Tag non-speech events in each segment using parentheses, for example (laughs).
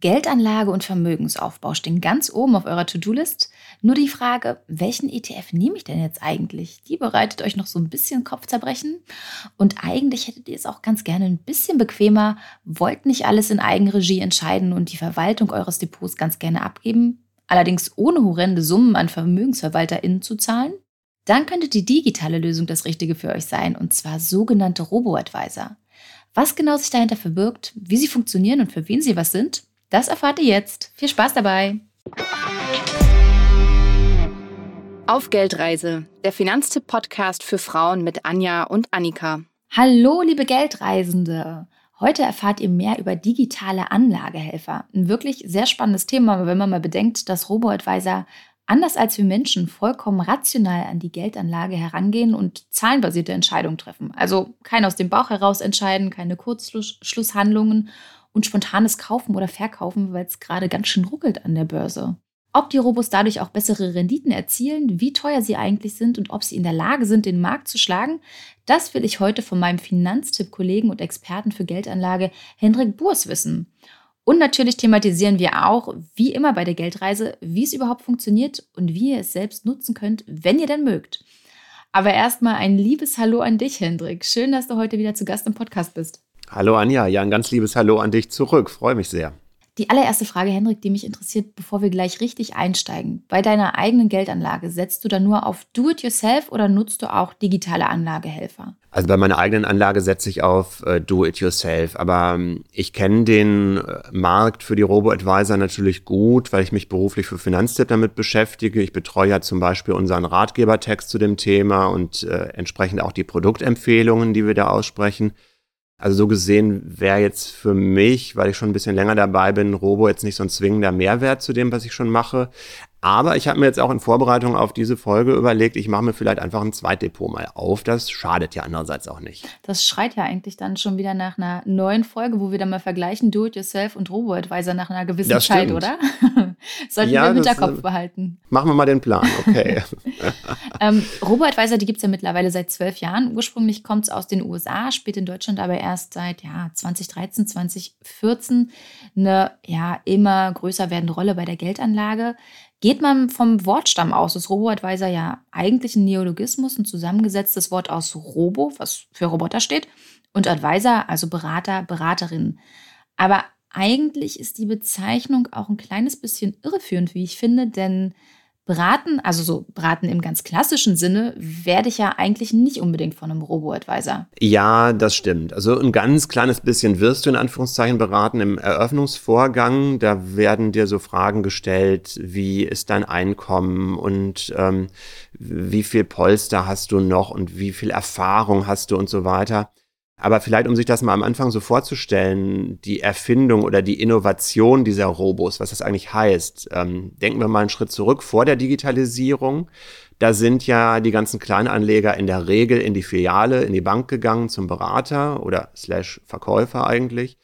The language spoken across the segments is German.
Geldanlage und Vermögensaufbau stehen ganz oben auf eurer To-Do-List. Nur die Frage, welchen ETF nehme ich denn jetzt eigentlich? Die bereitet euch noch so ein bisschen Kopfzerbrechen. Und eigentlich hättet ihr es auch ganz gerne ein bisschen bequemer, wollt nicht alles in Eigenregie entscheiden und die Verwaltung eures Depots ganz gerne abgeben, allerdings ohne horrende Summen an VermögensverwalterInnen zu zahlen? Dann könnte die digitale Lösung das Richtige für euch sein, und zwar sogenannte Robo-Advisor. Was genau sich dahinter verbirgt, wie sie funktionieren und für wen sie was sind, das erfahrt ihr jetzt. Viel Spaß dabei! Auf Geldreise, der Finanztipp-Podcast für Frauen mit Anja und Annika. Hallo, liebe Geldreisende! Heute erfahrt ihr mehr über digitale Anlagehelfer. Ein wirklich sehr spannendes Thema, wenn man mal bedenkt, dass Robo-Advisor anders als wir Menschen vollkommen rational an die Geldanlage herangehen und zahlenbasierte Entscheidungen treffen. Also kein aus dem Bauch heraus entscheiden, keine Kurzschlusshandlungen und spontanes Kaufen oder Verkaufen, weil es gerade ganz schön ruckelt an der Börse. Ob die Robos dadurch auch bessere Renditen erzielen, wie teuer sie eigentlich sind und ob sie in der Lage sind, den Markt zu schlagen, das will ich heute von meinem Finanztipp-Kollegen und Experten für Geldanlage Hendrik Burs wissen. Und natürlich thematisieren wir auch, wie immer bei der Geldreise, wie es überhaupt funktioniert und wie ihr es selbst nutzen könnt, wenn ihr denn mögt. Aber erstmal ein liebes Hallo an dich, Hendrik. Schön, dass du heute wieder zu Gast im Podcast bist. Hallo Anja, ja, ein ganz liebes Hallo an dich zurück. Freue mich sehr. Die allererste Frage, Hendrik, die mich interessiert, bevor wir gleich richtig einsteigen. Bei deiner eigenen Geldanlage setzt du da nur auf Do-it-yourself oder nutzt du auch digitale Anlagehelfer? Also bei meiner eigenen Anlage setze ich auf äh, Do-it-yourself. Aber ähm, ich kenne den äh, Markt für die Robo-Advisor natürlich gut, weil ich mich beruflich für Finanztipp damit beschäftige. Ich betreue ja zum Beispiel unseren Ratgebertext zu dem Thema und äh, entsprechend auch die Produktempfehlungen, die wir da aussprechen. Also so gesehen wäre jetzt für mich, weil ich schon ein bisschen länger dabei bin, Robo jetzt nicht so ein zwingender Mehrwert zu dem, was ich schon mache. Aber ich habe mir jetzt auch in Vorbereitung auf diese Folge überlegt, ich mache mir vielleicht einfach ein Zweitdepot mal auf. Das schadet ja andererseits auch nicht. Das schreit ja eigentlich dann schon wieder nach einer neuen Folge, wo wir dann mal vergleichen Do-it-yourself und Robo-Advisor nach einer gewissen das Zeit, stimmt. oder? (laughs) Sollten ja, wir im Hinterkopf äh, behalten. Machen wir mal den Plan, okay. (laughs) (laughs) ähm, Robo-Advisor, die gibt es ja mittlerweile seit zwölf Jahren. Ursprünglich kommt es aus den USA, spielt in Deutschland aber erst seit ja, 2013, 2014 eine ja, immer größer werdende Rolle bei der Geldanlage. Geht man vom Wortstamm aus, ist Robo-Advisor ja eigentlich ein Neologismus, ein zusammengesetztes Wort aus Robo, was für Roboter steht, und Advisor, also Berater, Beraterin. Aber eigentlich ist die Bezeichnung auch ein kleines bisschen irreführend, wie ich finde, denn Beraten, also so beraten im ganz klassischen Sinne, werde ich ja eigentlich nicht unbedingt von einem Robo-Advisor. Ja, das stimmt. Also ein ganz kleines bisschen wirst du in Anführungszeichen beraten im Eröffnungsvorgang. Da werden dir so Fragen gestellt, wie ist dein Einkommen und ähm, wie viel Polster hast du noch und wie viel Erfahrung hast du und so weiter. Aber vielleicht, um sich das mal am Anfang so vorzustellen, die Erfindung oder die Innovation dieser Robos, was das eigentlich heißt, ähm, denken wir mal einen Schritt zurück vor der Digitalisierung. Da sind ja die ganzen Kleinanleger in der Regel in die Filiale, in die Bank gegangen zum Berater oder slash Verkäufer eigentlich.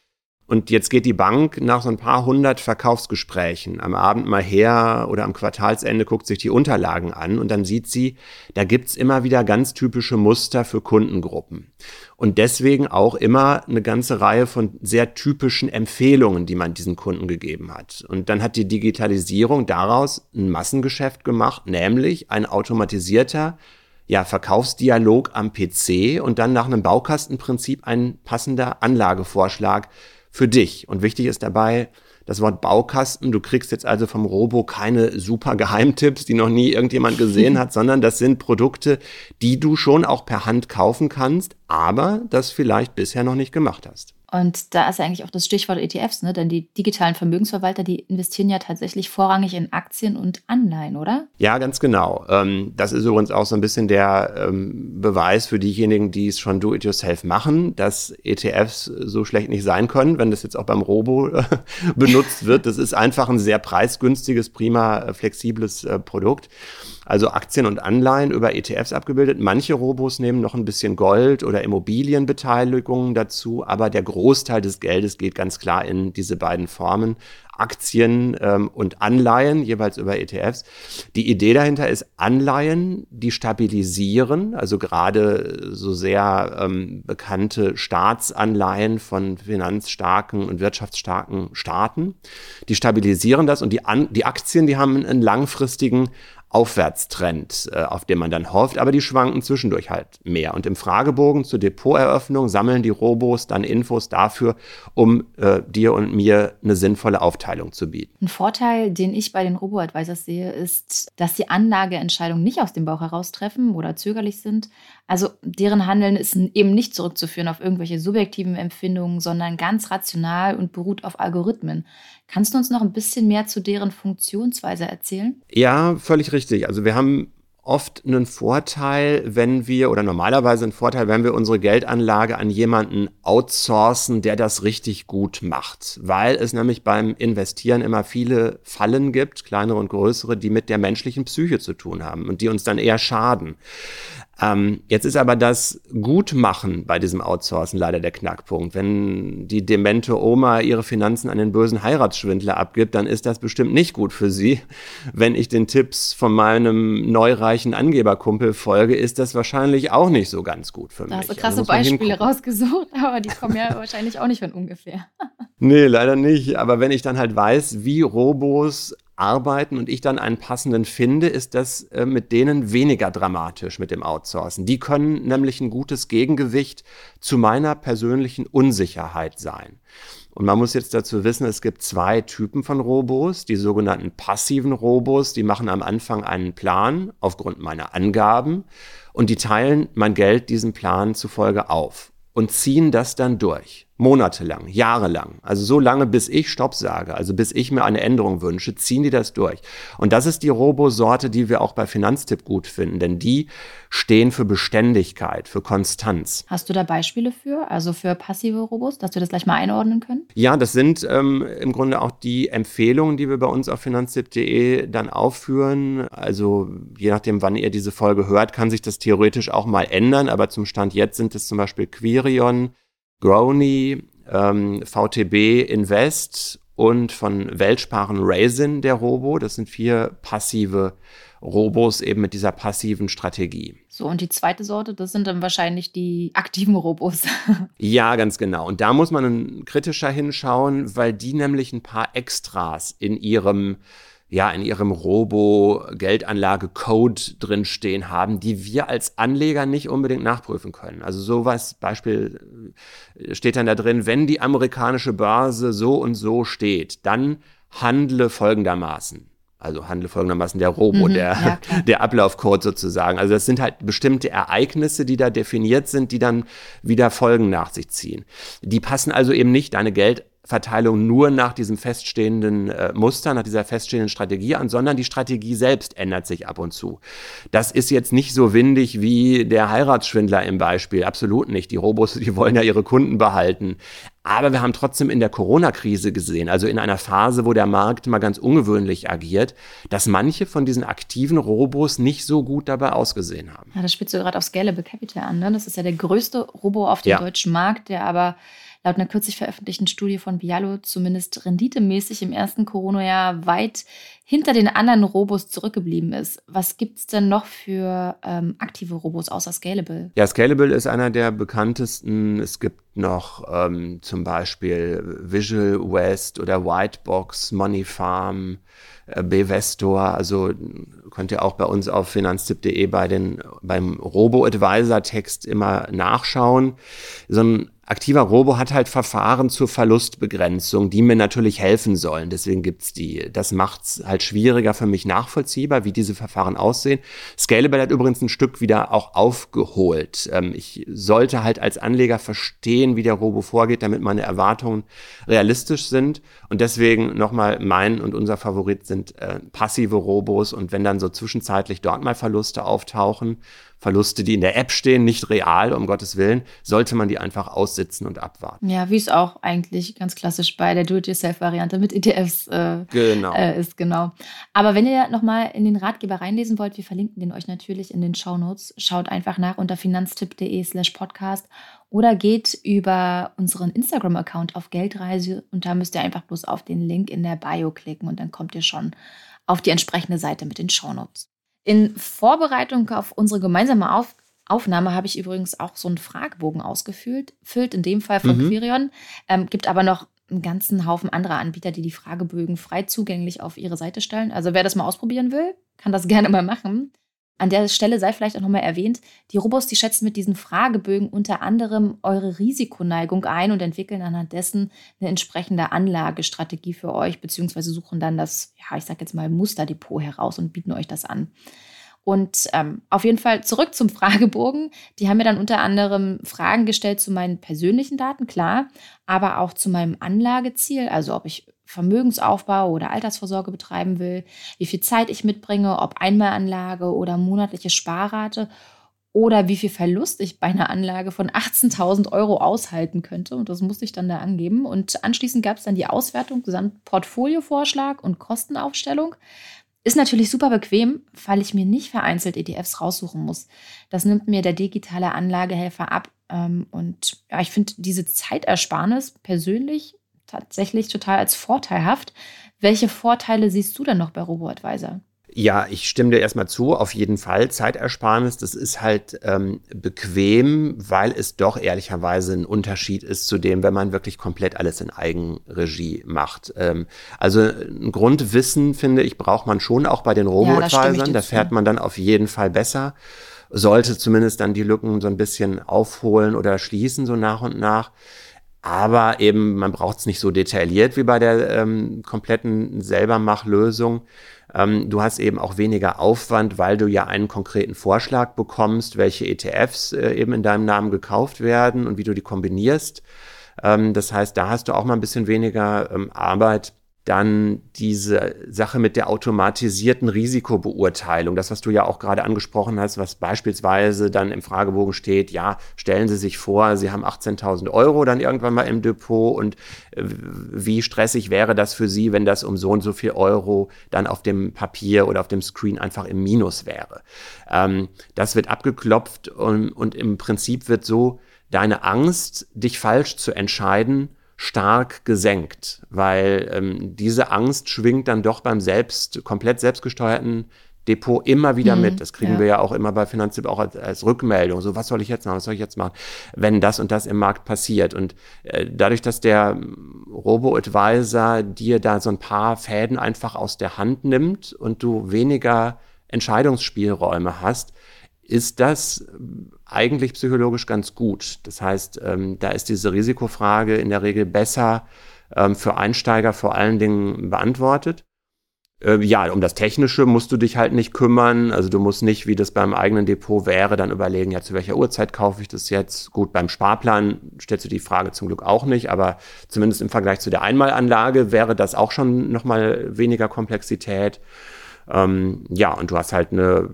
Und jetzt geht die Bank nach so ein paar hundert Verkaufsgesprächen am Abend mal her oder am Quartalsende guckt sich die Unterlagen an und dann sieht sie, da gibt's immer wieder ganz typische Muster für Kundengruppen. Und deswegen auch immer eine ganze Reihe von sehr typischen Empfehlungen, die man diesen Kunden gegeben hat. Und dann hat die Digitalisierung daraus ein Massengeschäft gemacht, nämlich ein automatisierter ja, Verkaufsdialog am PC und dann nach einem Baukastenprinzip ein passender Anlagevorschlag für dich. Und wichtig ist dabei, das Wort Baukasten. Du kriegst jetzt also vom Robo keine super Geheimtipps, die noch nie irgendjemand gesehen hat, (laughs) sondern das sind Produkte, die du schon auch per Hand kaufen kannst, aber das vielleicht bisher noch nicht gemacht hast. Und da ist eigentlich auch das Stichwort ETFs, ne? denn die digitalen Vermögensverwalter, die investieren ja tatsächlich vorrangig in Aktien und Anleihen, oder? Ja, ganz genau. Ähm, das ist übrigens auch so ein bisschen der ähm, Beweis für diejenigen, die es schon do-it-yourself machen, dass ETFs so schlecht nicht sein können, wenn das jetzt auch beim Robo äh, (laughs) benutzt wird. Das ist einfach ein sehr preisgünstiges, prima, äh, flexibles äh, Produkt also Aktien und Anleihen über ETFs abgebildet. Manche Robos nehmen noch ein bisschen Gold oder Immobilienbeteiligungen dazu, aber der Großteil des Geldes geht ganz klar in diese beiden Formen. Aktien ähm, und Anleihen, jeweils über ETFs. Die Idee dahinter ist Anleihen, die stabilisieren, also gerade so sehr ähm, bekannte Staatsanleihen von finanzstarken und wirtschaftsstarken Staaten. Die stabilisieren das und die, An die Aktien, die haben einen langfristigen Aufwärtstrend, äh, auf den man dann hofft, aber die schwanken zwischendurch halt mehr. Und im Fragebogen zur Depoteröffnung sammeln die Robos dann Infos dafür, um äh, dir und mir eine sinnvolle Aufteilung zu bieten. Ein Vorteil, den ich bei den Robo-Advisors sehe, ist, dass die Anlageentscheidungen nicht aus dem Bauch heraus treffen oder zögerlich sind. Also deren Handeln ist eben nicht zurückzuführen auf irgendwelche subjektiven Empfindungen, sondern ganz rational und beruht auf Algorithmen. Kannst du uns noch ein bisschen mehr zu deren Funktionsweise erzählen? Ja, völlig richtig. Also wir haben oft einen Vorteil, wenn wir, oder normalerweise einen Vorteil, wenn wir unsere Geldanlage an jemanden outsourcen, der das richtig gut macht. Weil es nämlich beim Investieren immer viele Fallen gibt, kleinere und größere, die mit der menschlichen Psyche zu tun haben und die uns dann eher schaden. Ähm, jetzt ist aber das Gutmachen bei diesem Outsourcen leider der Knackpunkt. Wenn die demente Oma ihre Finanzen an den bösen Heiratsschwindler abgibt, dann ist das bestimmt nicht gut für sie. Wenn ich den Tipps von meinem neureichen Angeberkumpel folge, ist das wahrscheinlich auch nicht so ganz gut für mich. Da hast du krasse also Beispiele rausgesucht, (laughs) aber die (laughs) kommen ja wahrscheinlich auch nicht von ungefähr. nee, leider nicht. Aber wenn ich dann halt weiß, wie Robos arbeiten und ich dann einen passenden finde, ist das äh, mit denen weniger dramatisch mit dem Outsourcen. Die können nämlich ein gutes Gegengewicht zu meiner persönlichen Unsicherheit sein. Und man muss jetzt dazu wissen, es gibt zwei Typen von Robos. Die sogenannten passiven Robos, die machen am Anfang einen Plan aufgrund meiner Angaben und die teilen mein Geld diesem Plan zufolge auf und ziehen das dann durch monatelang, jahrelang, also so lange, bis ich Stopp sage, also bis ich mir eine Änderung wünsche, ziehen die das durch. Und das ist die Robo-Sorte, die wir auch bei Finanztipp gut finden, denn die stehen für Beständigkeit, für Konstanz. Hast du da Beispiele für, also für passive Robos, dass wir das gleich mal einordnen können? Ja, das sind ähm, im Grunde auch die Empfehlungen, die wir bei uns auf finanztipp.de dann aufführen. Also je nachdem, wann ihr diese Folge hört, kann sich das theoretisch auch mal ändern, aber zum Stand jetzt sind es zum Beispiel Quirion, Grony, ähm, VTB Invest und von Weltsparen Raisin der Robo. Das sind vier passive Robos eben mit dieser passiven Strategie. So, und die zweite Sorte, das sind dann wahrscheinlich die aktiven Robos. (laughs) ja, ganz genau. Und da muss man kritischer hinschauen, weil die nämlich ein paar Extras in ihrem ja in ihrem Robo-Geldanlage-Code drinstehen haben, die wir als Anleger nicht unbedingt nachprüfen können. Also sowas, Beispiel äh, steht dann da drin, wenn die amerikanische Börse so und so steht, dann handle folgendermaßen. Also handle folgendermaßen der Robo, mhm, der, ja, (laughs) der Ablaufcode sozusagen. Also das sind halt bestimmte Ereignisse, die da definiert sind, die dann wieder Folgen nach sich ziehen. Die passen also eben nicht deine Geld Verteilung nur nach diesem feststehenden äh, Muster, nach dieser feststehenden Strategie an, sondern die Strategie selbst ändert sich ab und zu. Das ist jetzt nicht so windig wie der Heiratsschwindler im Beispiel, absolut nicht. Die Robos, die wollen ja ihre Kunden behalten. Aber wir haben trotzdem in der Corona-Krise gesehen, also in einer Phase, wo der Markt mal ganz ungewöhnlich agiert, dass manche von diesen aktiven Robos nicht so gut dabei ausgesehen haben. Ja, das spielst du gerade auf Scalable Capital an. Ne? Das ist ja der größte Robo auf dem ja. deutschen Markt, der aber laut einer kürzlich veröffentlichten Studie von Bialo zumindest renditemäßig im ersten Corona-Jahr weit hinter den anderen Robos zurückgeblieben ist. Was gibt es denn noch für ähm, aktive Robos außer Scalable? Ja, Scalable ist einer der bekanntesten. Es gibt noch ähm, zum Beispiel Visual West oder Whitebox, Money Farm, äh, Bevestor. Also könnt ihr auch bei uns auf finanztipp.de bei den, beim Robo-Advisor-Text immer nachschauen. So ein aktiver Robo hat halt Verfahren zur Verlustbegrenzung, die mir natürlich helfen sollen. Deswegen gibt's die. Das macht's halt schwieriger für mich nachvollziehbar, wie diese Verfahren aussehen. Scalable hat übrigens ein Stück wieder auch aufgeholt. Ähm, ich sollte halt als Anleger verstehen, wie der Robo vorgeht, damit meine Erwartungen realistisch sind. Und deswegen nochmal mein und unser Favorit sind äh, passive Robos. Und wenn dann so zwischenzeitlich dort mal Verluste auftauchen, Verluste, die in der App stehen, nicht real, um Gottes Willen, sollte man die einfach aussitzen und abwarten. Ja, wie es auch eigentlich ganz klassisch bei der Do-it-yourself-Variante mit ETFs äh, genau. Äh, ist, genau. Aber wenn ihr nochmal in den Ratgeber reinlesen wollt, wir verlinken den euch natürlich in den Show Notes. Schaut einfach nach unter finanztipp.de slash podcast oder geht über unseren Instagram-Account auf Geldreise und da müsst ihr einfach bloß auf den Link in der Bio klicken und dann kommt ihr schon auf die entsprechende Seite mit den Shownotes. In Vorbereitung auf unsere gemeinsame auf Aufnahme habe ich übrigens auch so einen Fragebogen ausgefüllt, füllt in dem Fall von mhm. Quirion, ähm, gibt aber noch einen ganzen Haufen anderer Anbieter, die die Fragebögen frei zugänglich auf ihre Seite stellen. Also wer das mal ausprobieren will, kann das (laughs) gerne mal machen. An der Stelle sei vielleicht auch nochmal erwähnt, die Robos, die schätzen mit diesen Fragebögen unter anderem eure Risikoneigung ein und entwickeln anhand dessen eine entsprechende Anlagestrategie für euch, beziehungsweise suchen dann das, ja, ich sag jetzt mal, Musterdepot heraus und bieten euch das an. Und ähm, auf jeden Fall zurück zum Fragebogen. Die haben mir dann unter anderem Fragen gestellt zu meinen persönlichen Daten, klar, aber auch zu meinem Anlageziel, also ob ich Vermögensaufbau oder Altersvorsorge betreiben will, wie viel Zeit ich mitbringe, ob Einmalanlage oder monatliche Sparrate oder wie viel Verlust ich bei einer Anlage von 18.000 Euro aushalten könnte. Und das musste ich dann da angeben. Und anschließend gab es dann die Auswertung, Portfoliovorschlag und Kostenaufstellung. Ist natürlich super bequem, weil ich mir nicht vereinzelt ETFs raussuchen muss. Das nimmt mir der digitale Anlagehelfer ab. Ähm, und ja, ich finde diese Zeitersparnis persönlich tatsächlich total als vorteilhaft. Welche Vorteile siehst du denn noch bei RoboAdvisor? Ja, ich stimme dir erstmal zu, auf jeden Fall. Zeitersparnis, das ist halt ähm, bequem, weil es doch ehrlicherweise ein Unterschied ist zu dem, wenn man wirklich komplett alles in Eigenregie macht. Ähm, also ein Grundwissen, finde ich, braucht man schon auch bei den Robo-Advisern. Ja, da fährt man dann auf jeden Fall besser. Sollte zumindest dann die Lücken so ein bisschen aufholen oder schließen, so nach und nach. Aber eben, man braucht es nicht so detailliert wie bei der ähm, kompletten Selbermachlösung. Ähm, du hast eben auch weniger Aufwand, weil du ja einen konkreten Vorschlag bekommst, welche ETFs äh, eben in deinem Namen gekauft werden und wie du die kombinierst. Ähm, das heißt, da hast du auch mal ein bisschen weniger ähm, Arbeit dann diese Sache mit der automatisierten Risikobeurteilung, das, was du ja auch gerade angesprochen hast, was beispielsweise dann im Fragebogen steht, ja, stellen Sie sich vor, Sie haben 18.000 Euro dann irgendwann mal im Depot und äh, wie stressig wäre das für Sie, wenn das um so und so viel Euro dann auf dem Papier oder auf dem Screen einfach im Minus wäre. Ähm, das wird abgeklopft und, und im Prinzip wird so deine Angst, dich falsch zu entscheiden, stark gesenkt, weil ähm, diese Angst schwingt dann doch beim selbst, komplett selbstgesteuerten Depot immer wieder mhm, mit. Das kriegen ja. wir ja auch immer bei Finanztipp auch als, als, Rückmeldung. So, was soll ich jetzt machen? Was soll ich jetzt machen? Wenn das und das im Markt passiert. Und äh, dadurch, dass der Robo-Advisor dir da so ein paar Fäden einfach aus der Hand nimmt und du weniger Entscheidungsspielräume hast, ist das eigentlich psychologisch ganz gut. Das heißt, ähm, da ist diese Risikofrage in der Regel besser ähm, für Einsteiger vor allen Dingen beantwortet. Äh, ja, um das Technische musst du dich halt nicht kümmern. Also du musst nicht, wie das beim eigenen Depot wäre, dann überlegen, ja, zu welcher Uhrzeit kaufe ich das jetzt? Gut, beim Sparplan stellst du die Frage zum Glück auch nicht, aber zumindest im Vergleich zu der Einmalanlage wäre das auch schon nochmal weniger Komplexität. Ähm, ja, und du hast halt eine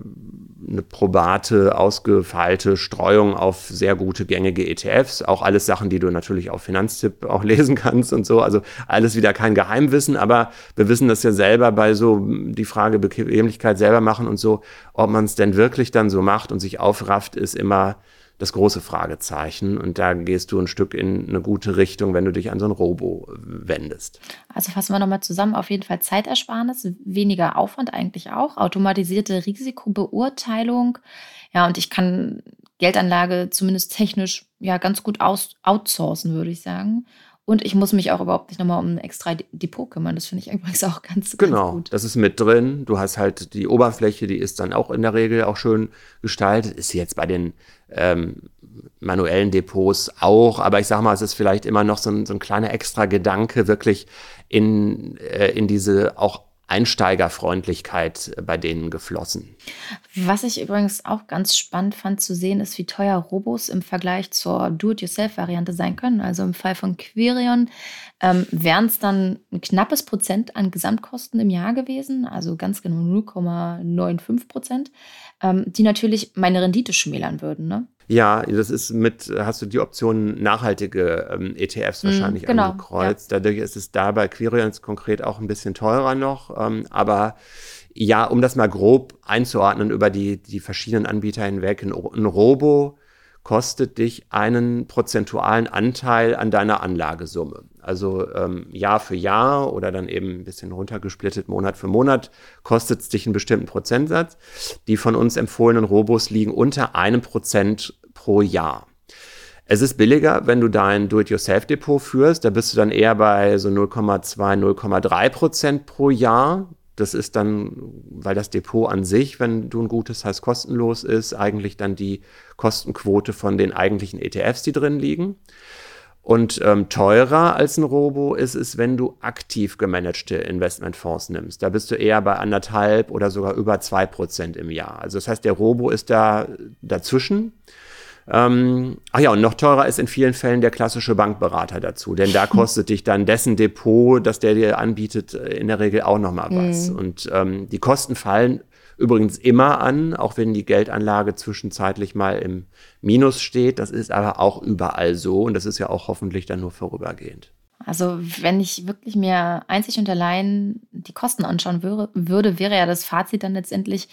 eine probate, ausgefeilte Streuung auf sehr gute, gängige ETFs. Auch alles Sachen, die du natürlich auf Finanztipp auch (laughs) lesen kannst und so. Also alles wieder kein Geheimwissen, aber wir wissen das ja selber bei so die Frage Bequemlichkeit selber machen und so, ob man es denn wirklich dann so macht und sich aufrafft, ist immer das große Fragezeichen. Und da gehst du ein Stück in eine gute Richtung, wenn du dich an so ein Robo wendest. Also fassen wir nochmal zusammen. Auf jeden Fall Zeitersparnis, weniger Aufwand eigentlich auch, automatisierte Risikobeurteilung. Ja, und ich kann Geldanlage zumindest technisch ja ganz gut aus outsourcen, würde ich sagen. Und ich muss mich auch überhaupt nicht nochmal um ein extra Depot kümmern. Das finde ich übrigens (laughs) auch ganz, genau, ganz gut. das ist mit drin. Du hast halt die Oberfläche, die ist dann auch in der Regel auch schön gestaltet. Ist jetzt bei den ähm, manuellen Depots auch, aber ich sage mal, es ist vielleicht immer noch so ein, so ein kleiner extra Gedanke, wirklich in, äh, in diese auch Einsteigerfreundlichkeit bei denen geflossen. Was ich übrigens auch ganz spannend fand zu sehen, ist, wie teuer Robos im Vergleich zur Do-it-yourself-Variante sein können. Also im Fall von Quirion ähm, wären es dann ein knappes Prozent an Gesamtkosten im Jahr gewesen, also ganz genau 0,95 Prozent, ähm, die natürlich meine Rendite schmälern würden. Ne? Ja, das ist mit, hast du die Option nachhaltige ähm, ETFs mm, wahrscheinlich genau, angekreuzt. Ja. Dadurch ist es da bei Quirions konkret auch ein bisschen teurer noch. Ähm, aber ja, um das mal grob einzuordnen über die, die verschiedenen Anbieter hinweg, ein, ein Robo kostet dich einen prozentualen Anteil an deiner Anlagesumme. Also ähm, Jahr für Jahr oder dann eben ein bisschen runtergesplittet Monat für Monat kostet es dich einen bestimmten Prozentsatz. Die von uns empfohlenen Robos liegen unter einem Prozent pro Jahr. Es ist billiger, wenn du dein Do-it-yourself-Depot führst. Da bist du dann eher bei so 0,2, 0,3 Prozent pro Jahr. Das ist dann, weil das Depot an sich, wenn du ein gutes heißt kostenlos ist, eigentlich dann die Kostenquote von den eigentlichen ETFs, die drin liegen. Und ähm, teurer als ein Robo ist es, wenn du aktiv gemanagte Investmentfonds nimmst. Da bist du eher bei anderthalb oder sogar über zwei Prozent im Jahr. Also das heißt, der Robo ist da dazwischen. Ähm, ach ja, und noch teurer ist in vielen Fällen der klassische Bankberater dazu, denn da (laughs) kostet dich dann dessen Depot, das der dir anbietet, in der Regel auch nochmal was. Mhm. Und ähm, die Kosten fallen übrigens immer an, auch wenn die Geldanlage zwischenzeitlich mal im Minus steht. Das ist aber auch überall so und das ist ja auch hoffentlich dann nur vorübergehend. Also wenn ich wirklich mir einzig und allein die Kosten anschauen würde, wäre ja das Fazit dann letztendlich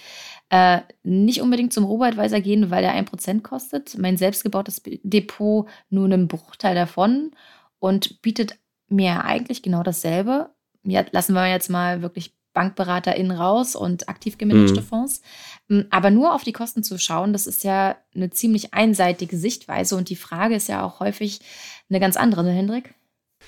äh, nicht unbedingt zum Robo-Advisor gehen, weil er ein Prozent kostet. Mein selbstgebautes Depot nur einen Bruchteil davon und bietet mir eigentlich genau dasselbe. Ja, lassen wir jetzt mal wirklich BankberaterInnen raus und aktiv gemanagte mhm. Fonds. Mm, aber nur auf die Kosten zu schauen, das ist ja eine ziemlich einseitige Sichtweise und die Frage ist ja auch häufig eine ganz andere, ne, Hendrik?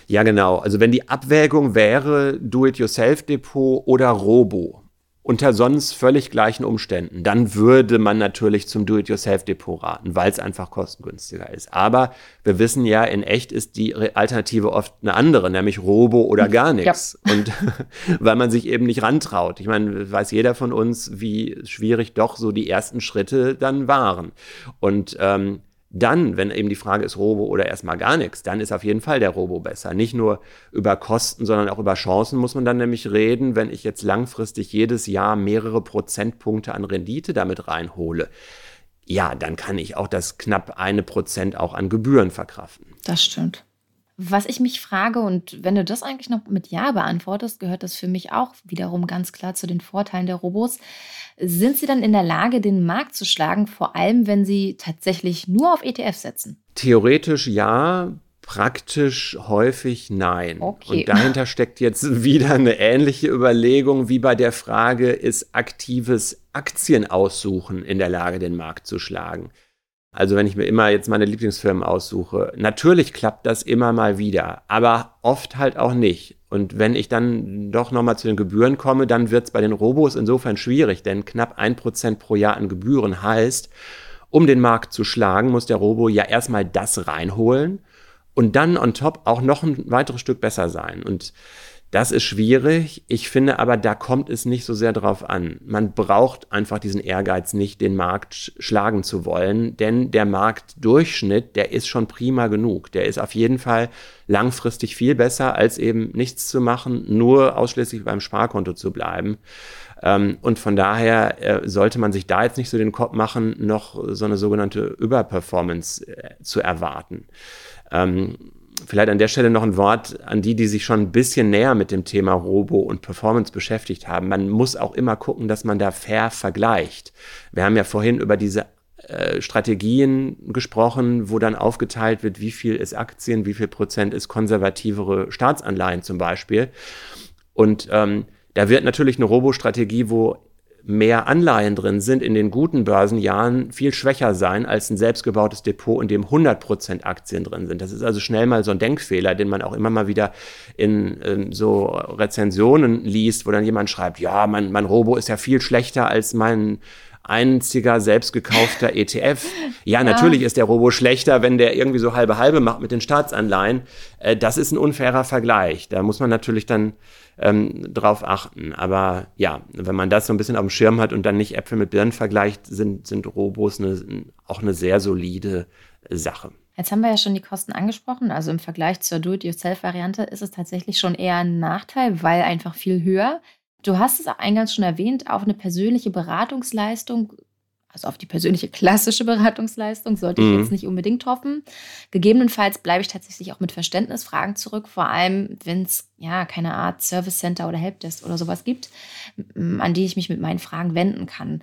Ja, genau. Also wenn die Abwägung wäre, Do-it-yourself-Depot oder Robo, unter sonst völlig gleichen Umständen, dann würde man natürlich zum Do-it-yourself-Depot raten, weil es einfach kostengünstiger ist. Aber wir wissen ja, in echt ist die Alternative oft eine andere, nämlich Robo oder gar nichts. Ja. Und (laughs) weil man sich eben nicht rantraut. Ich meine, weiß jeder von uns, wie schwierig doch so die ersten Schritte dann waren. Und ähm, dann, wenn eben die Frage ist Robo oder erstmal gar nichts, dann ist auf jeden Fall der Robo besser. Nicht nur über Kosten, sondern auch über Chancen muss man dann nämlich reden, wenn ich jetzt langfristig jedes Jahr mehrere Prozentpunkte an Rendite damit reinhole. Ja, dann kann ich auch das knapp eine Prozent auch an Gebühren verkraften. Das stimmt. Was ich mich frage, und wenn du das eigentlich noch mit Ja beantwortest, gehört das für mich auch wiederum ganz klar zu den Vorteilen der Robos. Sind sie dann in der Lage, den Markt zu schlagen, vor allem wenn sie tatsächlich nur auf ETF setzen? Theoretisch ja, praktisch häufig nein. Okay. Und dahinter steckt jetzt (laughs) wieder eine ähnliche Überlegung wie bei der Frage, ist aktives Aktienaussuchen in der Lage, den Markt zu schlagen? Also wenn ich mir immer jetzt meine Lieblingsfirmen aussuche, natürlich klappt das immer mal wieder, aber oft halt auch nicht. Und wenn ich dann doch nochmal zu den Gebühren komme, dann wird es bei den Robos insofern schwierig, denn knapp ein Prozent pro Jahr an Gebühren heißt, um den Markt zu schlagen, muss der Robo ja erstmal das reinholen und dann on top auch noch ein weiteres Stück besser sein. Und das ist schwierig. Ich finde aber, da kommt es nicht so sehr drauf an. Man braucht einfach diesen Ehrgeiz nicht, den Markt schlagen zu wollen, denn der Marktdurchschnitt, der ist schon prima genug. Der ist auf jeden Fall langfristig viel besser, als eben nichts zu machen, nur ausschließlich beim Sparkonto zu bleiben. Ähm, und von daher äh, sollte man sich da jetzt nicht so den Kopf machen, noch so eine sogenannte Überperformance äh, zu erwarten. Ähm, Vielleicht an der Stelle noch ein Wort an die, die sich schon ein bisschen näher mit dem Thema Robo und Performance beschäftigt haben. Man muss auch immer gucken, dass man da fair vergleicht. Wir haben ja vorhin über diese äh, Strategien gesprochen, wo dann aufgeteilt wird, wie viel ist Aktien, wie viel Prozent ist konservativere Staatsanleihen zum Beispiel. Und ähm, da wird natürlich eine Robo-Strategie, wo mehr Anleihen drin sind, in den guten Börsenjahren viel schwächer sein als ein selbstgebautes Depot, in dem 100% Aktien drin sind. Das ist also schnell mal so ein Denkfehler, den man auch immer mal wieder in, in so Rezensionen liest, wo dann jemand schreibt, ja, mein, mein Robo ist ja viel schlechter als mein einziger selbst gekaufter ETF. (laughs) Ja, ja, natürlich ist der Robo schlechter, wenn der irgendwie so halbe halbe macht mit den Staatsanleihen. Äh, das ist ein unfairer Vergleich. Da muss man natürlich dann ähm, drauf achten. Aber ja, wenn man das so ein bisschen auf dem Schirm hat und dann nicht Äpfel mit Birnen vergleicht, sind, sind Robos eine, auch eine sehr solide Sache. Jetzt haben wir ja schon die Kosten angesprochen. Also im Vergleich zur Do-it-yourself-Variante ist es tatsächlich schon eher ein Nachteil, weil einfach viel höher. Du hast es eingangs schon erwähnt, auch eine persönliche Beratungsleistung also auf die persönliche klassische Beratungsleistung sollte ich mhm. jetzt nicht unbedingt hoffen. Gegebenenfalls bleibe ich tatsächlich auch mit Verständnisfragen zurück, vor allem wenn es ja keine Art Service Center oder Helpdesk oder sowas gibt, an die ich mich mit meinen Fragen wenden kann.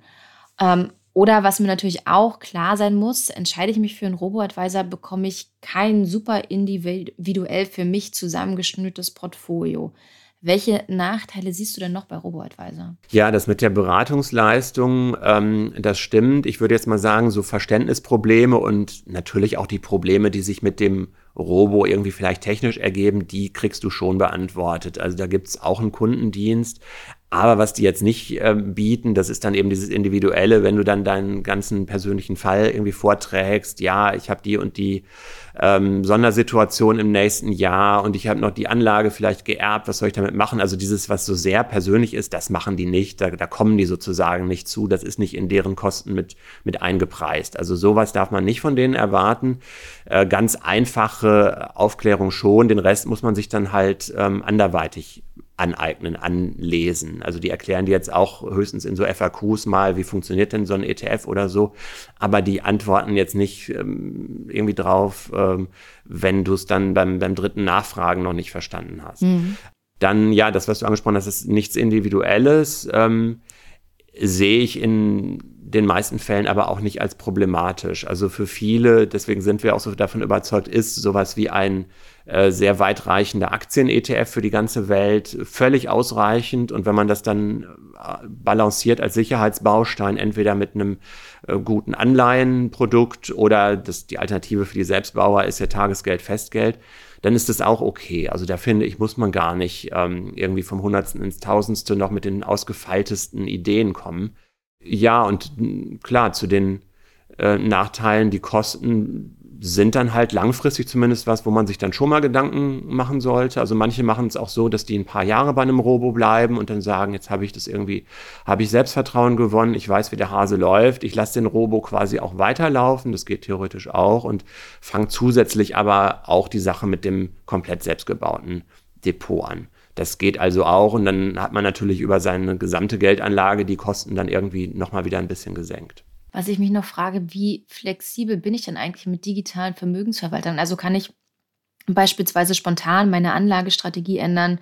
Ähm, Oder was mir natürlich auch klar sein muss, entscheide ich mich für einen Robo-Advisor, bekomme ich kein super individuell für mich zusammengeschnürtes Portfolio. Welche Nachteile siehst du denn noch bei Robo-Advisor? Ja, das mit der Beratungsleistung, ähm, das stimmt. Ich würde jetzt mal sagen, so Verständnisprobleme und natürlich auch die Probleme, die sich mit dem Robo irgendwie vielleicht technisch ergeben, die kriegst du schon beantwortet. Also da gibt es auch einen Kundendienst, aber was die jetzt nicht äh, bieten, das ist dann eben dieses Individuelle, wenn du dann deinen ganzen persönlichen Fall irgendwie vorträgst, ja, ich habe die und die ähm, Sondersituation im nächsten Jahr und ich habe noch die Anlage vielleicht geerbt, was soll ich damit machen? Also dieses, was so sehr persönlich ist, das machen die nicht, da, da kommen die sozusagen nicht zu, das ist nicht in deren Kosten mit, mit eingepreist. Also sowas darf man nicht von denen erwarten. Äh, ganz einfache Aufklärung schon, den Rest muss man sich dann halt ähm, anderweitig aneignen, anlesen. Also die erklären dir jetzt auch höchstens in so FAQs mal, wie funktioniert denn so ein ETF oder so, aber die antworten jetzt nicht ähm, irgendwie drauf, ähm, wenn du es dann beim, beim dritten Nachfragen noch nicht verstanden hast. Mhm. Dann, ja, das, was du angesprochen hast, ist nichts Individuelles, ähm, sehe ich in den meisten Fällen aber auch nicht als problematisch. Also für viele, deswegen sind wir auch so davon überzeugt, ist sowas wie ein äh, sehr weitreichender Aktien-ETF für die ganze Welt völlig ausreichend. Und wenn man das dann äh, balanciert als Sicherheitsbaustein, entweder mit einem äh, guten Anleihenprodukt oder das, die Alternative für die Selbstbauer ist ja Tagesgeld, Festgeld, dann ist das auch okay. Also da finde ich, muss man gar nicht ähm, irgendwie vom Hundertsten ins Tausendste noch mit den ausgefeiltesten Ideen kommen. Ja, und klar, zu den äh, Nachteilen, die Kosten sind dann halt langfristig zumindest was, wo man sich dann schon mal Gedanken machen sollte. Also manche machen es auch so, dass die ein paar Jahre bei einem Robo bleiben und dann sagen, jetzt habe ich das irgendwie, habe ich Selbstvertrauen gewonnen, ich weiß, wie der Hase läuft, ich lasse den Robo quasi auch weiterlaufen, das geht theoretisch auch und fange zusätzlich aber auch die Sache mit dem komplett selbstgebauten Depot an. Das geht also auch und dann hat man natürlich über seine gesamte Geldanlage die Kosten dann irgendwie nochmal wieder ein bisschen gesenkt. Was ich mich noch frage, wie flexibel bin ich denn eigentlich mit digitalen Vermögensverwaltern? Also kann ich beispielsweise spontan meine Anlagestrategie ändern,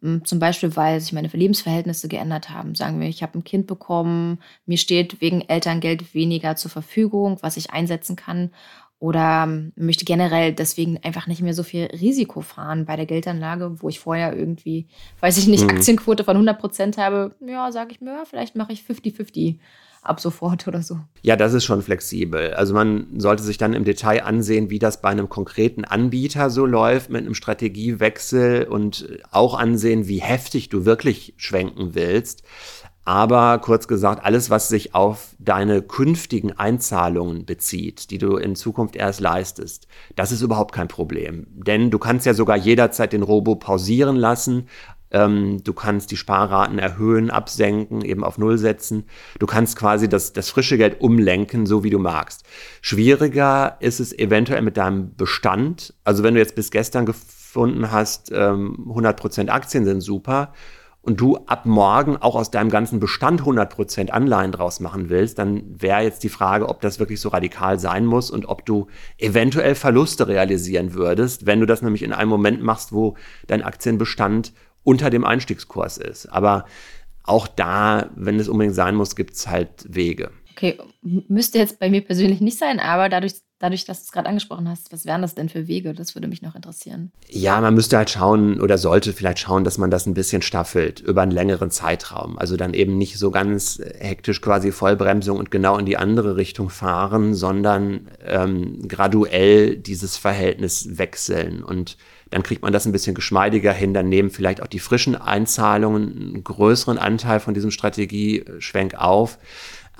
hm, zum Beispiel, weil sich meine Lebensverhältnisse geändert haben. Sagen wir, ich habe ein Kind bekommen, mir steht wegen Elterngeld weniger zur Verfügung, was ich einsetzen kann oder möchte generell deswegen einfach nicht mehr so viel Risiko fahren bei der Geldanlage, wo ich vorher irgendwie, weiß ich nicht, mhm. Aktienquote von 100 Prozent habe. Ja, sage ich mir, ja, vielleicht mache ich 50-50 ab sofort oder so. Ja, das ist schon flexibel. Also man sollte sich dann im Detail ansehen, wie das bei einem konkreten Anbieter so läuft mit einem Strategiewechsel und auch ansehen, wie heftig du wirklich schwenken willst. Aber kurz gesagt, alles, was sich auf deine künftigen Einzahlungen bezieht, die du in Zukunft erst leistest, das ist überhaupt kein Problem. Denn du kannst ja sogar jederzeit den Robo pausieren lassen. Ähm, du kannst die Sparraten erhöhen, absenken, eben auf Null setzen. Du kannst quasi das, das frische Geld umlenken, so wie du magst. Schwieriger ist es eventuell mit deinem Bestand. Also wenn du jetzt bis gestern gefunden hast, ähm, 100% Aktien sind super und du ab morgen auch aus deinem ganzen Bestand 100% Anleihen draus machen willst, dann wäre jetzt die Frage, ob das wirklich so radikal sein muss und ob du eventuell Verluste realisieren würdest, wenn du das nämlich in einem Moment machst, wo dein Aktienbestand unter dem Einstiegskurs ist. Aber auch da, wenn es unbedingt sein muss, gibt es halt Wege. Okay, müsste jetzt bei mir persönlich nicht sein, aber dadurch, dadurch, dass du es gerade angesprochen hast, was wären das denn für Wege? Das würde mich noch interessieren. Ja, man müsste halt schauen oder sollte vielleicht schauen, dass man das ein bisschen staffelt über einen längeren Zeitraum. Also dann eben nicht so ganz hektisch quasi Vollbremsung und genau in die andere Richtung fahren, sondern ähm, graduell dieses Verhältnis wechseln und dann kriegt man das ein bisschen geschmeidiger hin. Dann nehmen vielleicht auch die frischen Einzahlungen einen größeren Anteil von diesem Strategieschwenk auf.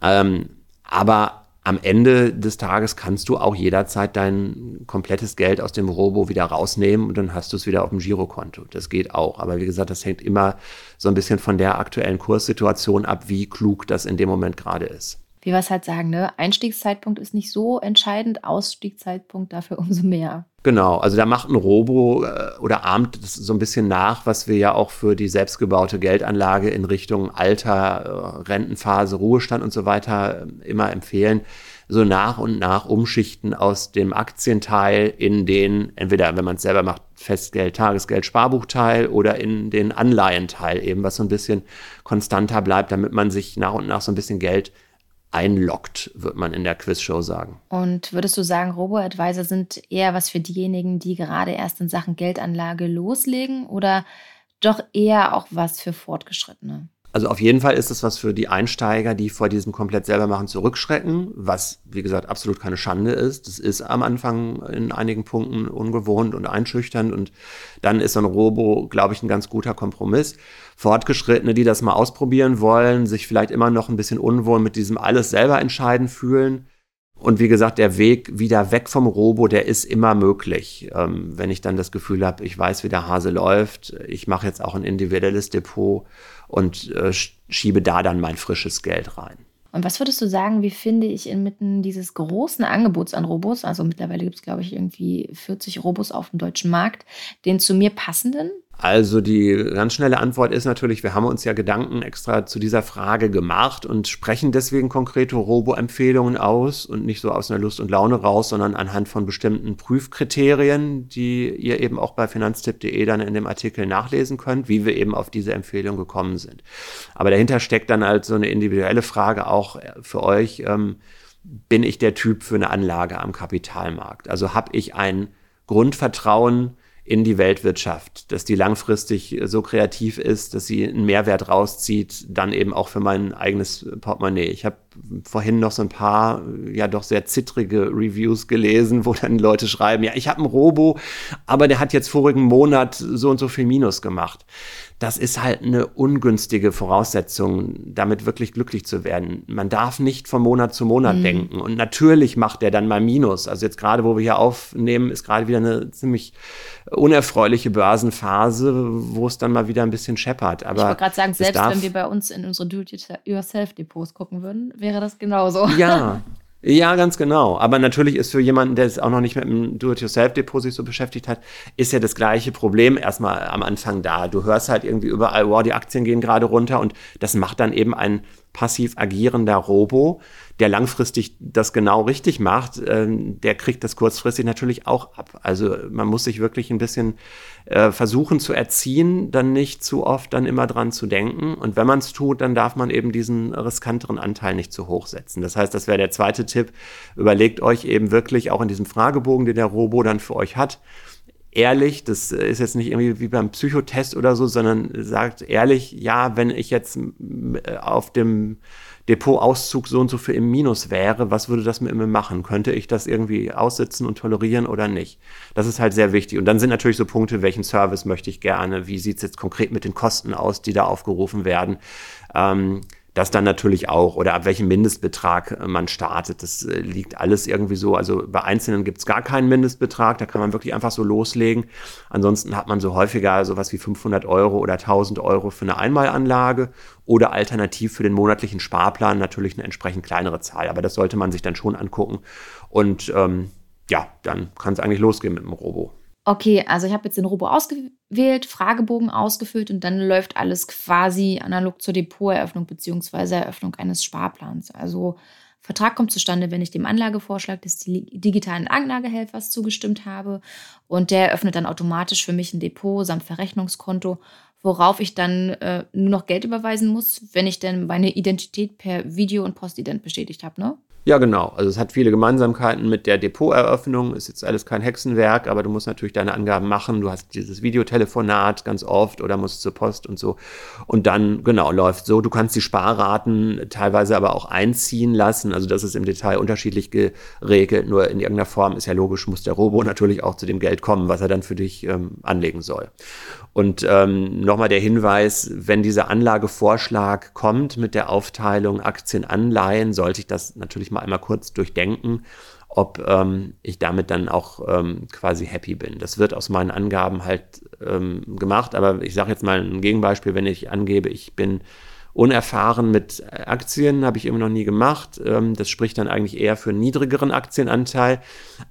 Ähm, aber am Ende des Tages kannst du auch jederzeit dein komplettes Geld aus dem Robo wieder rausnehmen und dann hast du es wieder auf dem Girokonto. Das geht auch. Aber wie gesagt, das hängt immer so ein bisschen von der aktuellen Kurssituation ab, wie klug das in dem Moment gerade ist wie wir es halt sagen, ne? Einstiegszeitpunkt ist nicht so entscheidend, Ausstiegszeitpunkt dafür (laughs) umso mehr. Genau, also da macht ein Robo äh, oder ahmt das so ein bisschen nach, was wir ja auch für die selbstgebaute Geldanlage in Richtung Alter, äh, Rentenphase, Ruhestand und so weiter äh, immer empfehlen. So nach und nach umschichten aus dem Aktienteil in den, entweder wenn man es selber macht, Festgeld, Tagesgeld, Sparbuchteil oder in den Anleihenteil eben, was so ein bisschen konstanter bleibt, damit man sich nach und nach so ein bisschen Geld einloggt, wird man in der Quizshow sagen. Und würdest du sagen, Robo-Advisor sind eher was für diejenigen, die gerade erst in Sachen Geldanlage loslegen oder doch eher auch was für Fortgeschrittene? Also auf jeden Fall ist es was für die Einsteiger, die vor diesem komplett selber machen zurückschrecken, was wie gesagt absolut keine Schande ist. Das ist am Anfang in einigen Punkten ungewohnt und einschüchternd und dann ist so ein Robo, glaube ich, ein ganz guter Kompromiss. Fortgeschrittene, die das mal ausprobieren wollen, sich vielleicht immer noch ein bisschen unwohl mit diesem alles selber entscheiden fühlen, und wie gesagt, der Weg wieder weg vom Robo, der ist immer möglich. Ähm, wenn ich dann das Gefühl habe, ich weiß, wie der Hase läuft, ich mache jetzt auch ein individuelles Depot und äh, schiebe da dann mein frisches Geld rein. Und was würdest du sagen, wie finde ich inmitten dieses großen Angebots an Robos, also mittlerweile gibt es, glaube ich, irgendwie 40 Robos auf dem deutschen Markt, den zu mir passenden? Also die ganz schnelle Antwort ist natürlich, wir haben uns ja Gedanken extra zu dieser Frage gemacht und sprechen deswegen konkrete Robo-Empfehlungen aus und nicht so aus einer Lust und Laune raus, sondern anhand von bestimmten Prüfkriterien, die ihr eben auch bei finanztipp.de dann in dem Artikel nachlesen könnt, wie wir eben auf diese Empfehlung gekommen sind. Aber dahinter steckt dann halt so eine individuelle Frage auch für euch, ähm, bin ich der Typ für eine Anlage am Kapitalmarkt? Also habe ich ein Grundvertrauen in die Weltwirtschaft, dass die langfristig so kreativ ist, dass sie einen Mehrwert rauszieht, dann eben auch für mein eigenes Portemonnaie. Ich habe vorhin noch so ein paar ja doch sehr zittrige Reviews gelesen, wo dann Leute schreiben, ja, ich habe einen Robo, aber der hat jetzt vorigen Monat so und so viel Minus gemacht das ist halt eine ungünstige Voraussetzung, damit wirklich glücklich zu werden. Man darf nicht von Monat zu Monat mhm. denken. Und natürlich macht er dann mal Minus. Also jetzt gerade, wo wir hier aufnehmen, ist gerade wieder eine ziemlich unerfreuliche Börsenphase, wo es dann mal wieder ein bisschen scheppert. Aber ich wollte gerade sagen, selbst wenn wir bei uns in unsere Do-it-yourself-Depots gucken würden, wäre das genauso. Ja, (laughs) Ja, ganz genau. Aber natürlich ist für jemanden, der es auch noch nicht mit dem Do-it-yourself-Depot sich so beschäftigt hat, ist ja das gleiche Problem erstmal am Anfang da. Du hörst halt irgendwie überall, wow, die Aktien gehen gerade runter und das macht dann eben ein passiv agierender Robo, der langfristig das genau richtig macht, äh, der kriegt das kurzfristig natürlich auch ab. Also man muss sich wirklich ein bisschen äh, versuchen zu erziehen, dann nicht zu oft dann immer dran zu denken. Und wenn man es tut, dann darf man eben diesen riskanteren Anteil nicht zu hoch setzen. Das heißt, das wäre der zweite Tipp. Überlegt euch eben wirklich auch in diesem Fragebogen, den der Robo dann für euch hat, ehrlich, das ist jetzt nicht irgendwie wie beim Psychotest oder so, sondern sagt ehrlich, ja, wenn ich jetzt äh, auf dem Depotauszug so und so viel im Minus wäre, was würde das mit mir machen? Könnte ich das irgendwie aussitzen und tolerieren oder nicht? Das ist halt sehr wichtig. Und dann sind natürlich so Punkte, welchen Service möchte ich gerne? Wie sieht es jetzt konkret mit den Kosten aus, die da aufgerufen werden? Ähm, das dann natürlich auch oder ab welchem Mindestbetrag äh, man startet. Das äh, liegt alles irgendwie so. Also bei Einzelnen gibt es gar keinen Mindestbetrag, da kann man wirklich einfach so loslegen. Ansonsten hat man so häufiger sowas wie 500 Euro oder 1000 Euro für eine Einmalanlage oder alternativ für den monatlichen Sparplan natürlich eine entsprechend kleinere Zahl. Aber das sollte man sich dann schon angucken. Und ähm, ja, dann kann es eigentlich losgehen mit dem Robo okay, also ich habe jetzt den Robo ausgewählt, Fragebogen ausgefüllt und dann läuft alles quasi analog zur Depoteröffnung bzw. Eröffnung eines Sparplans. Also Vertrag kommt zustande, wenn ich dem Anlagevorschlag des digitalen Anlagehelfers zugestimmt habe und der eröffnet dann automatisch für mich ein Depot samt Verrechnungskonto, worauf ich dann äh, nur noch Geld überweisen muss, wenn ich denn meine Identität per Video- und Postident bestätigt habe, ne? Ja, genau. Also es hat viele Gemeinsamkeiten mit der Depoteröffnung. Ist jetzt alles kein Hexenwerk, aber du musst natürlich deine Angaben machen. Du hast dieses Videotelefonat ganz oft oder musst zur Post und so. Und dann, genau, läuft so. Du kannst die Sparraten teilweise aber auch einziehen lassen. Also das ist im Detail unterschiedlich geregelt. Nur in irgendeiner Form ist ja logisch, muss der Robo natürlich auch zu dem Geld kommen, was er dann für dich ähm, anlegen soll. Und ähm, nochmal der Hinweis, wenn dieser Anlagevorschlag kommt mit der Aufteilung Aktien-Anleihen, sollte ich das natürlich mal einmal kurz durchdenken, ob ähm, ich damit dann auch ähm, quasi happy bin. Das wird aus meinen Angaben halt ähm, gemacht, aber ich sage jetzt mal ein Gegenbeispiel, wenn ich angebe, ich bin unerfahren mit Aktien, habe ich immer noch nie gemacht. Ähm, das spricht dann eigentlich eher für einen niedrigeren Aktienanteil.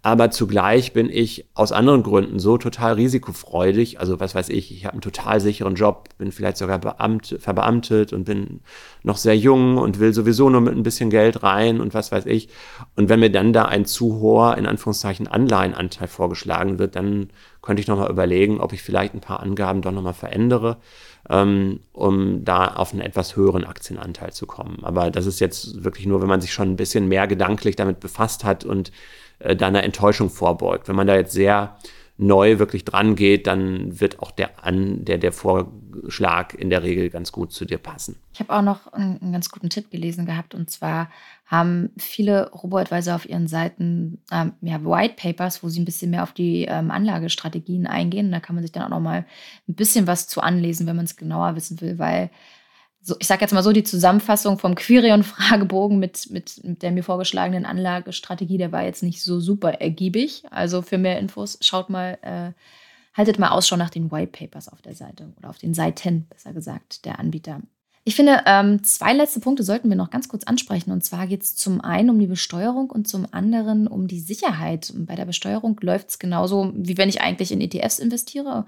Aber zugleich bin ich aus anderen Gründen so total risikofreudig. Also was weiß ich, ich habe einen total sicheren Job, bin vielleicht sogar Beamt, verbeamtet und bin noch sehr jung und will sowieso nur mit ein bisschen Geld rein und was weiß ich. Und wenn mir dann da ein zu hoher, in Anführungszeichen, Anleihenanteil vorgeschlagen wird, dann könnte ich nochmal überlegen, ob ich vielleicht ein paar Angaben doch nochmal verändere, um da auf einen etwas höheren Aktienanteil zu kommen. Aber das ist jetzt wirklich nur, wenn man sich schon ein bisschen mehr gedanklich damit befasst hat und äh, da einer Enttäuschung vorbeugt. Wenn man da jetzt sehr neu wirklich dran geht, dann wird auch der, An, der, der Vorschlag in der Regel ganz gut zu dir passen. Ich habe auch noch einen, einen, ganz guten Tipp gelesen gehabt und zwar haben viele Robo-Advisor auf ihren Seiten ähm, ja, White Papers, wo sie ein bisschen mehr auf die ähm, Anlagestrategien eingehen. Da kann man sich dann auch noch mal ein bisschen was zu anlesen, wenn man es genauer wissen will, weil so, ich sage jetzt mal so, die Zusammenfassung vom Quirion-Fragebogen mit, mit, mit, der mir vorgeschlagenen Anlagestrategie, der war jetzt nicht so super ergiebig. Also für mehr Infos schaut mal, äh, haltet mal Ausschau nach den White Papers auf der Seite oder auf den Seiten, besser gesagt, der Anbieter. Ich finde, ähm, zwei letzte Punkte sollten wir noch ganz kurz ansprechen. Und zwar geht es zum einen um die Besteuerung und zum anderen um die Sicherheit. Und bei der Besteuerung läuft es genauso, wie wenn ich eigentlich in ETFs investiere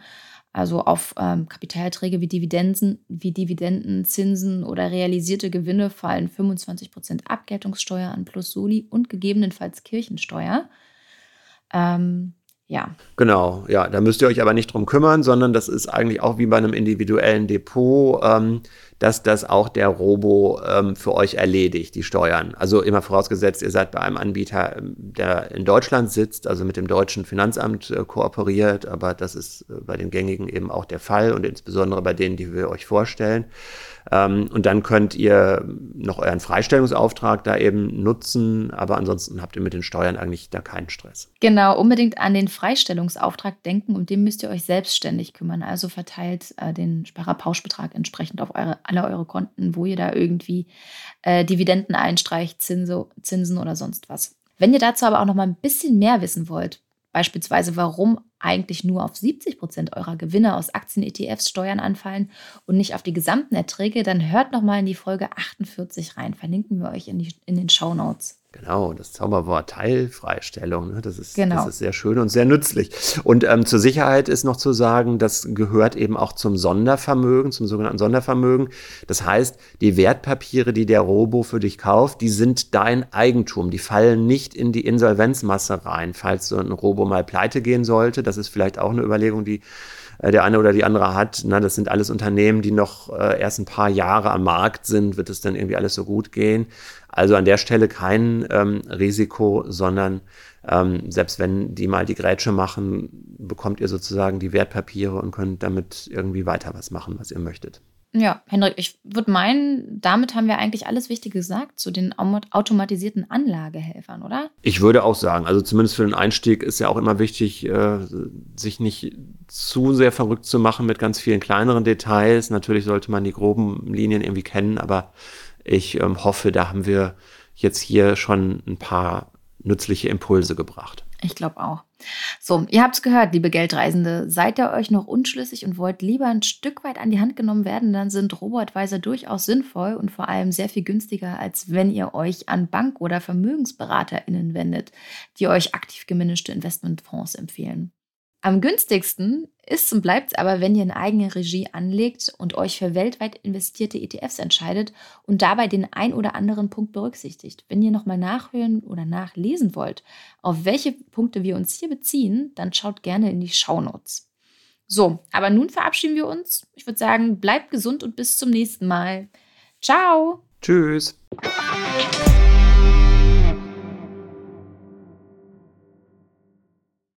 also auf ähm, Kapitalträge wie Dividenden, wie Dividenden, Zinsen oder realisierte Gewinne fallen 25% Abgeltungssteuer an plus Soli und gegebenenfalls Kirchensteuer. Ähm, ja. Genau, ja, da müsst ihr euch aber nicht drum kümmern, sondern das ist eigentlich auch wie bei einem individuellen Depot, ähm, dass das auch der Robo ähm, für euch erledigt, die Steuern. Also immer vorausgesetzt, ihr seid bei einem Anbieter, ähm, der in Deutschland sitzt, also mit dem deutschen Finanzamt äh, kooperiert, aber das ist äh, bei den gängigen eben auch der Fall und insbesondere bei denen, die wir euch vorstellen. Ähm, und dann könnt ihr noch euren Freistellungsauftrag da eben nutzen, aber ansonsten habt ihr mit den Steuern eigentlich da keinen Stress. Genau, unbedingt an den Freistellungsauftrag denken, um den müsst ihr euch selbstständig kümmern. Also verteilt äh, den Sparerpauschbetrag entsprechend auf eure, alle eure Konten, wo ihr da irgendwie äh, Dividenden einstreicht, Zinse, Zinsen oder sonst was. Wenn ihr dazu aber auch noch mal ein bisschen mehr wissen wollt, beispielsweise warum eigentlich nur auf 70 Prozent eurer Gewinne aus Aktien-ETFs Steuern anfallen und nicht auf die gesamten Erträge, dann hört noch mal in die Folge 48 rein. Verlinken wir euch in, die, in den Show Notes. Genau, das Zauberwort Teilfreistellung, ne? das, ist, genau. das ist sehr schön und sehr nützlich. Und ähm, zur Sicherheit ist noch zu sagen, das gehört eben auch zum Sondervermögen, zum sogenannten Sondervermögen. Das heißt, die Wertpapiere, die der Robo für dich kauft, die sind dein Eigentum. Die fallen nicht in die Insolvenzmasse rein, falls so ein Robo mal pleite gehen sollte. Das ist vielleicht auch eine Überlegung, die äh, der eine oder die andere hat. Na, das sind alles Unternehmen, die noch äh, erst ein paar Jahre am Markt sind. Wird es dann irgendwie alles so gut gehen? Also an der Stelle kein ähm, Risiko, sondern ähm, selbst wenn die mal die Grätsche machen, bekommt ihr sozusagen die Wertpapiere und könnt damit irgendwie weiter was machen, was ihr möchtet. Ja, Henrik, ich würde meinen, damit haben wir eigentlich alles Wichtige gesagt zu den automatisierten Anlagehelfern, oder? Ich würde auch sagen, also zumindest für den Einstieg ist ja auch immer wichtig, äh, sich nicht zu sehr verrückt zu machen mit ganz vielen kleineren Details. Natürlich sollte man die groben Linien irgendwie kennen, aber ich ähm, hoffe, da haben wir jetzt hier schon ein paar nützliche Impulse gebracht. Ich glaube auch. So, ihr habt es gehört, liebe Geldreisende. Seid ihr euch noch unschlüssig und wollt lieber ein Stück weit an die Hand genommen werden, dann sind Robo-Advisor durchaus sinnvoll und vor allem sehr viel günstiger, als wenn ihr euch an Bank- oder VermögensberaterInnen wendet, die euch aktiv gemanagte Investmentfonds empfehlen. Am günstigsten ist und bleibt es aber, wenn ihr eine eigene Regie anlegt und euch für weltweit investierte ETFs entscheidet und dabei den ein oder anderen Punkt berücksichtigt. Wenn ihr nochmal nachhören oder nachlesen wollt, auf welche Punkte wir uns hier beziehen, dann schaut gerne in die Shownotes. So, aber nun verabschieden wir uns. Ich würde sagen, bleibt gesund und bis zum nächsten Mal. Ciao. Tschüss.